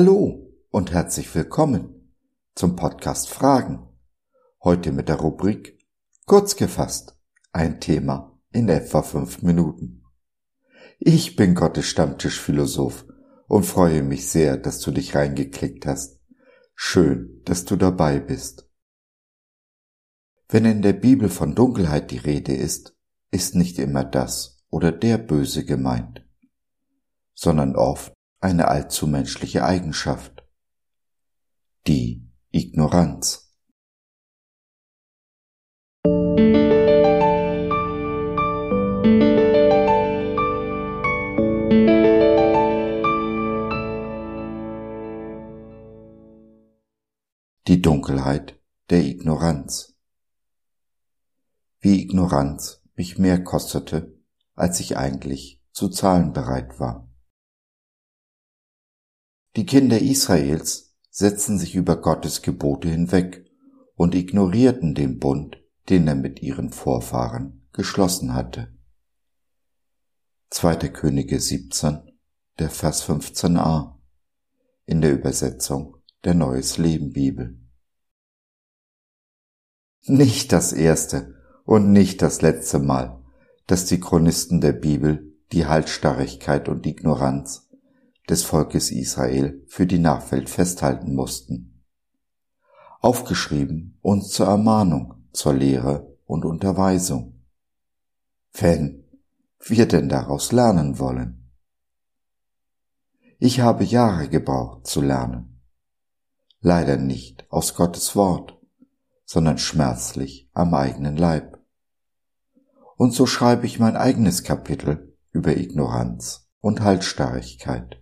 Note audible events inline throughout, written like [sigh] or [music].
Hallo und herzlich willkommen zum Podcast Fragen. Heute mit der Rubrik Kurz gefasst, ein Thema in etwa fünf Minuten. Ich bin Gottes Stammtischphilosoph und freue mich sehr, dass du dich reingeklickt hast. Schön, dass du dabei bist. Wenn in der Bibel von Dunkelheit die Rede ist, ist nicht immer das oder der Böse gemeint, sondern oft eine allzu menschliche Eigenschaft. Die Ignoranz. Die Dunkelheit der Ignoranz. Wie Ignoranz mich mehr kostete, als ich eigentlich zu zahlen bereit war. Die Kinder Israels setzten sich über Gottes Gebote hinweg und ignorierten den Bund, den er mit ihren Vorfahren geschlossen hatte. 2. Könige 17, der Vers 15a in der Übersetzung der Neues Leben Bibel. Nicht das erste und nicht das letzte Mal, dass die Chronisten der Bibel die Halsstarrigkeit und Ignoranz des Volkes Israel für die Nachwelt festhalten mussten. Aufgeschrieben uns zur Ermahnung, zur Lehre und Unterweisung. Wenn wir denn daraus lernen wollen. Ich habe Jahre gebraucht zu lernen. Leider nicht aus Gottes Wort, sondern schmerzlich am eigenen Leib. Und so schreibe ich mein eigenes Kapitel über Ignoranz und Halsstarrigkeit.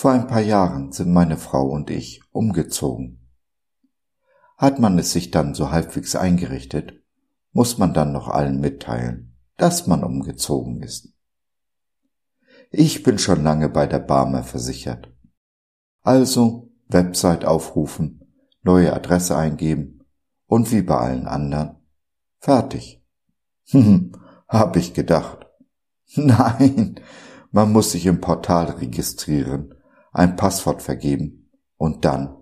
Vor ein paar Jahren sind meine Frau und ich umgezogen. Hat man es sich dann so halbwegs eingerichtet, muss man dann noch allen mitteilen, dass man umgezogen ist. Ich bin schon lange bei der Barmer versichert. Also Website aufrufen, neue Adresse eingeben und wie bei allen anderen, fertig. Hm, [laughs] hab ich gedacht. [laughs] Nein, man muss sich im Portal registrieren ein Passwort vergeben und dann,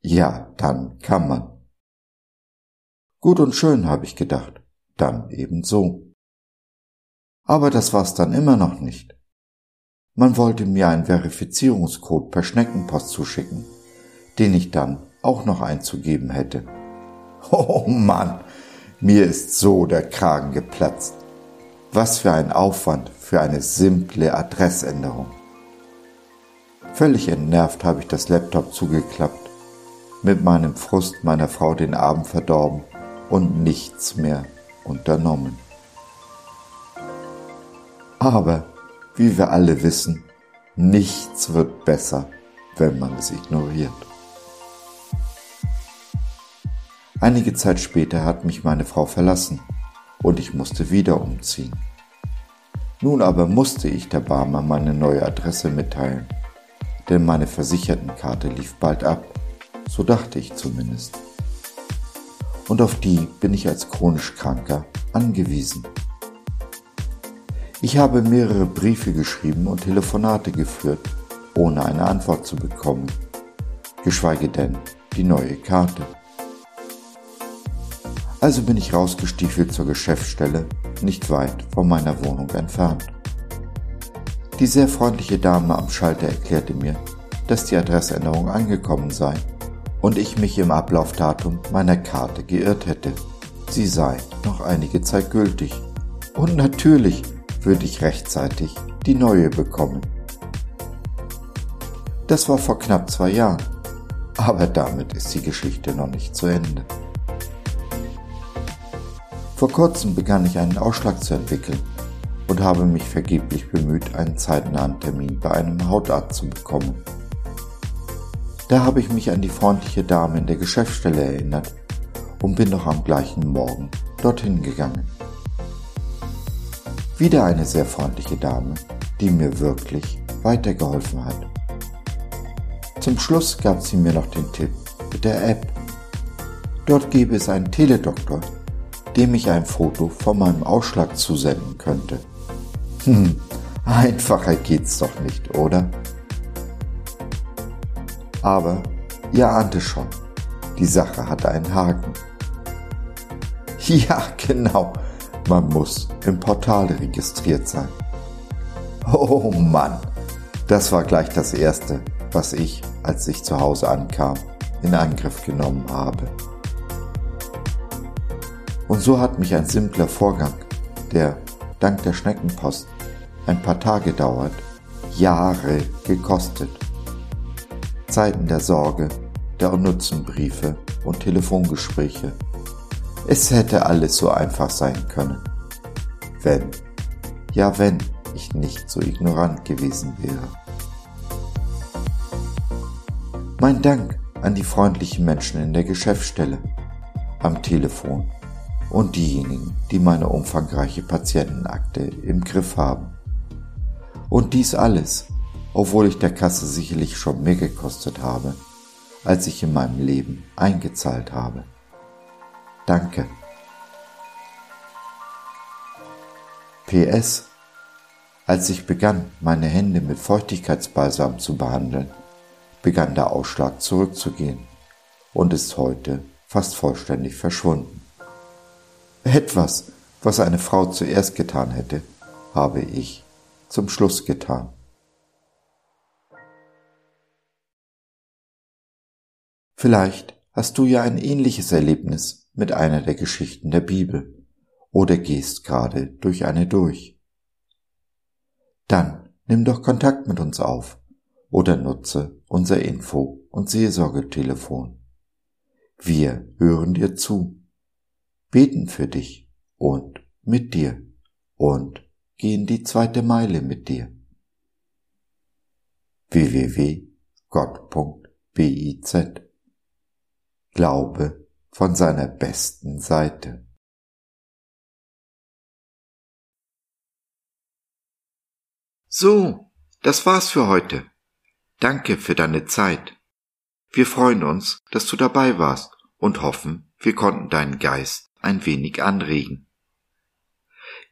ja, dann kann man. Gut und schön, habe ich gedacht, dann eben so. Aber das war's dann immer noch nicht. Man wollte mir einen Verifizierungscode per Schneckenpost zuschicken, den ich dann auch noch einzugeben hätte. [laughs] Oh Mann, mir ist so der Kragen geplatzt. Was für ein Aufwand für eine simple Adressänderung. Völlig entnervt habe ich das Laptop zugeklappt, mit meinem Frust meiner Frau den Abend verdorben und nichts mehr unternommen. Aber, wie wir alle wissen, nichts wird besser, wenn man es ignoriert. Einige Zeit später hat mich meine Frau verlassen und ich musste wieder umziehen. Nun aber musste ich der Barmer meine neue Adresse mitteilen denn meine Versichertenkarte lief bald ab, so dachte ich zumindest. Und auf die bin ich als chronisch Kranker angewiesen. Ich habe mehrere Briefe geschrieben und Telefonate geführt, ohne eine Antwort zu bekommen, geschweige denn die neue Karte. Also bin ich rausgestiefelt zur Geschäftsstelle, nicht weit von meiner Wohnung entfernt. Die sehr freundliche Dame am Schalter erklärte mir, dass die Adressänderung angekommen sei und ich mich im Ablaufdatum meiner Karte geirrt hätte. Sie sei noch einige Zeit gültig und natürlich würde ich rechtzeitig die neue bekommen. Das war vor knapp zwei Jahren, aber damit ist die Geschichte noch nicht zu Ende. Vor kurzem begann ich einen Ausschlag zu entwickeln und habe mich vergeblich bemüht, einen zeitnahen Termin bei einem Hautarzt zu bekommen. Da habe ich mich an die freundliche Dame in der Geschäftsstelle erinnert und bin noch am gleichen Morgen dorthin gegangen. Wieder eine sehr freundliche Dame, die mir wirklich weitergeholfen hat. Zum Schluss gab sie mir noch den Tipp mit der App. Dort gäbe es einen Teledoktor, dem ich ein Foto von meinem Ausschlag zusenden könnte. Hm, einfacher geht's doch nicht, oder? Aber ihr ahnte schon, die Sache hatte einen Haken. [laughs] Ja, genau, man muss im Portal registriert sein. Oh Mann, das war gleich das Erste, was ich, als ich zu Hause ankam, in Angriff genommen habe. Und so hat mich ein simpler Vorgang, der dank der Schneckenpost ein paar Tage dauert, Jahre gekostet. Zeiten der Sorge, der unnützen Briefe und Telefongespräche. Es hätte alles so einfach sein können. Wenn, ja wenn ich nicht so ignorant gewesen wäre. Mein Dank an die freundlichen Menschen in der Geschäftsstelle, am Telefon und diejenigen, die meine umfangreiche Patientenakte im Griff haben. Und dies alles, obwohl ich der Kasse sicherlich schon mehr gekostet habe, als ich in meinem Leben eingezahlt habe. Danke. PS. Als ich begann, meine Hände mit Feuchtigkeitsbalsam zu behandeln, begann der Ausschlag zurückzugehen und ist heute fast vollständig verschwunden. Etwas, was eine Frau zuerst getan hätte, habe ich zum Schluss getan. Vielleicht hast du ja ein ähnliches Erlebnis mit einer der Geschichten der Bibel oder gehst gerade durch eine durch. Dann nimm doch Kontakt mit uns auf oder nutze unser Info- und Seelsorgetelefon. Wir hören dir zu, beten für dich und mit dir und gehen die zweite Meile mit dir. www.gott.biz Glaube von seiner besten Seite. So, das war's für heute. Danke für deine Zeit. Wir freuen uns, dass du dabei warst und hoffen, wir konnten deinen Geist ein wenig anregen.